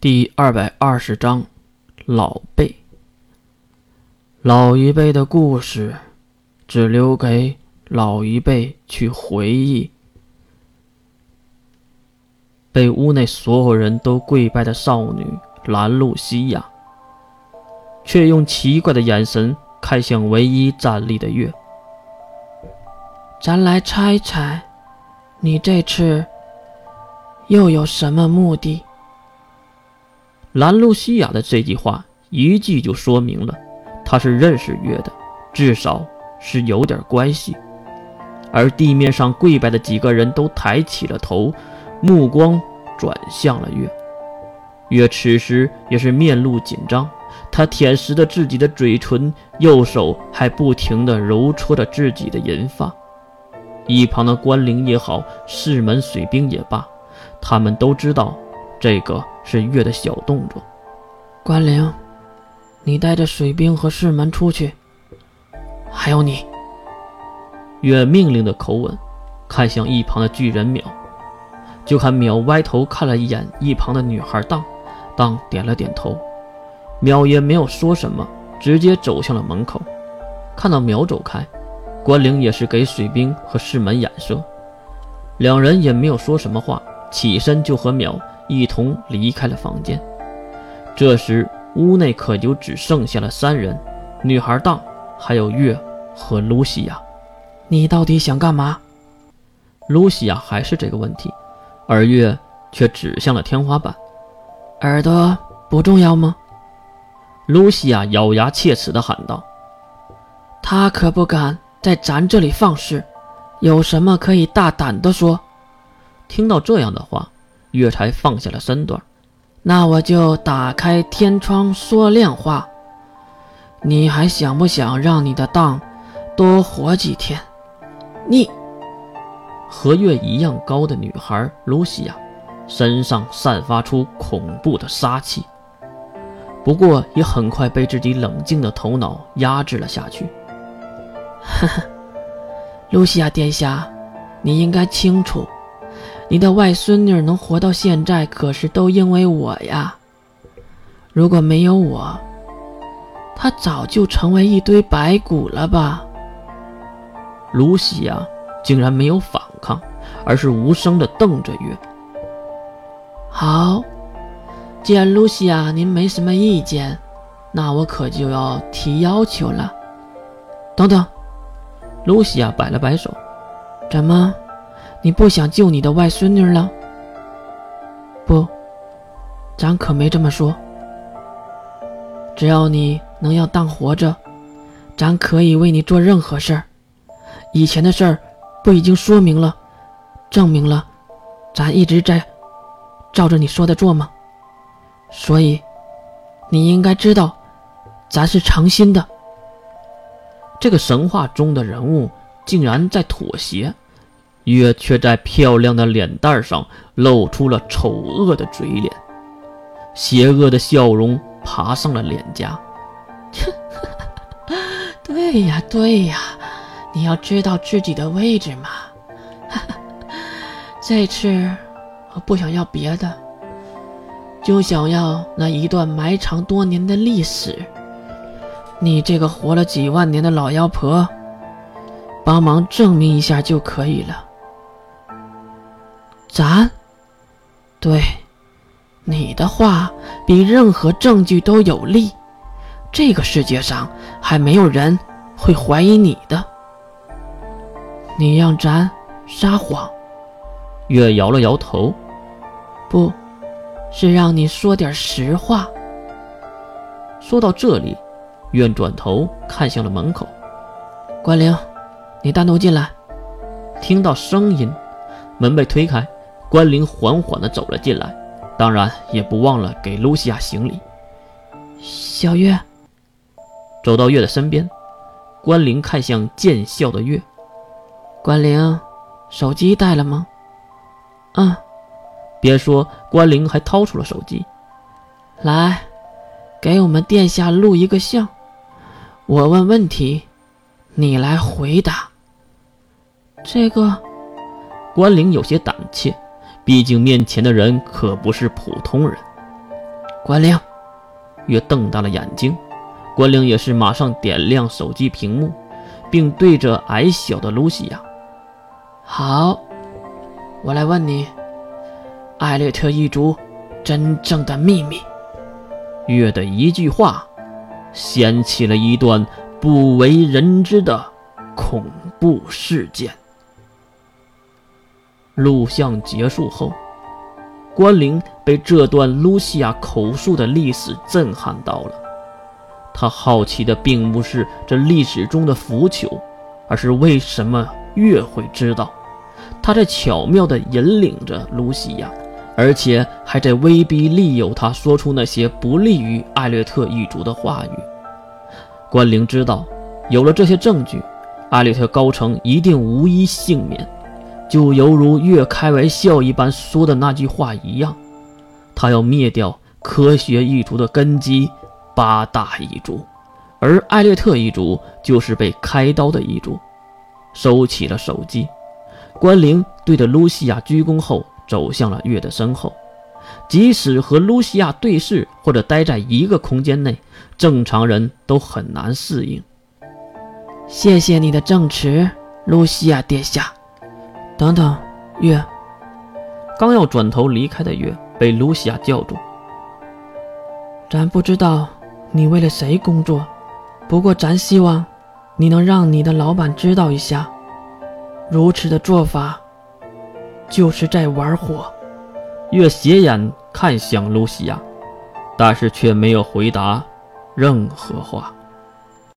第二百二十章，老辈。老一辈的故事，只留给老一辈去回忆。被屋内所有人都跪拜的少女兰露西亚，却用奇怪的眼神看向唯一站立的月。咱来猜猜，你这次又有什么目的？兰露西亚的这句话一句就说明了，他是认识月的，至少是有点关系。而地面上跪拜的几个人都抬起了头，目光转向了月。月此时也是面露紧张，他舔舐着自己的嘴唇，右手还不停地揉搓着自己的银发。一旁的关灵也好，四门水兵也罢，他们都知道这个。是月的小动作。关灵，你带着水兵和士门出去。还有你。月命令的口吻，看向一旁的巨人淼。就看淼歪头看了一眼一旁的女孩当，当点了点头。淼也没有说什么，直接走向了门口。看到淼走开，关灵也是给水兵和士门眼色，两人也没有说什么话，起身就和淼。一同离开了房间。这时，屋内可就只剩下了三人：女孩当，还有月和露西亚。你到底想干嘛？露西亚还是这个问题，而月却指向了天花板。耳朵不重要吗？露西亚咬牙切齿地喊道：“他可不敢在咱这里放肆，有什么可以大胆地说。”听到这样的话。月才放下了身段，那我就打开天窗说亮话。你还想不想让你的当多活几天？你和月一样高的女孩露西亚，身上散发出恐怖的杀气，不过也很快被自己冷静的头脑压制了下去。哈哈，露西亚殿下，你应该清楚。你的外孙女能活到现在，可是都因为我呀。如果没有我，她早就成为一堆白骨了吧？露西亚竟然没有反抗，而是无声地瞪着月。好，既然露西亚您没什么意见，那我可就要提要求了。等等，露西亚摆了摆手，怎么？你不想救你的外孙女了？不，咱可没这么说。只要你能让当活着，咱可以为你做任何事儿。以前的事儿不已经说明了、证明了，咱一直在照着你说的做吗？所以，你应该知道，咱是诚心的。这个神话中的人物竟然在妥协。月却在漂亮的脸蛋上露出了丑恶的嘴脸，邪恶的笑容爬上了脸颊。对呀，对呀，你要知道自己的位置嘛。这次我不想要别的，就想要那一段埋藏多年的历史。你这个活了几万年的老妖婆，帮忙证明一下就可以了。咱，对，你的话比任何证据都有力。这个世界上还没有人会怀疑你的。你让咱撒谎？月摇了摇头，不是让你说点实话。说到这里，月转头看向了门口。关灵，你单独进来。听到声音，门被推开。关灵缓缓地走了进来，当然也不忘了给露西亚行礼。小月走到月的身边，关灵看向见笑的月。关灵，手机带了吗？嗯。别说，关灵还掏出了手机。来，给我们殿下录一个像。我问问题，你来回答。这个，关灵有些胆怯。毕竟面前的人可不是普通人。关灵。月瞪大了眼睛，关灵也是马上点亮手机屏幕，并对着矮小的露西亚：“好，我来问你，艾略特一族真正的秘密。”月的一句话，掀起了一段不为人知的恐怖事件。录像结束后，关灵被这段露西亚口述的历史震撼到了。他好奇的并不是这历史中的腐朽，而是为什么月会知道？他在巧妙地引领着露西亚。而且还在威逼利诱他说出那些不利于艾略特一族的话语。关灵知道，有了这些证据，艾略特高层一定无一幸免，就犹如月开玩笑一般说的那句话一样，他要灭掉科学一族的根基——八大一族，而艾略特一族就是被开刀的一族。收起了手机，关灵对着露西亚鞠躬后。走向了月的身后，即使和露西亚对视或者待在一个空间内，正常人都很难适应。谢谢你的证词，露西亚殿下。等等，月。刚要转头离开的月被露西亚叫住。咱不知道你为了谁工作，不过咱希望你能让你的老板知道一下，如此的做法。就是在玩火。月斜眼看向露西亚，但是却没有回答任何话。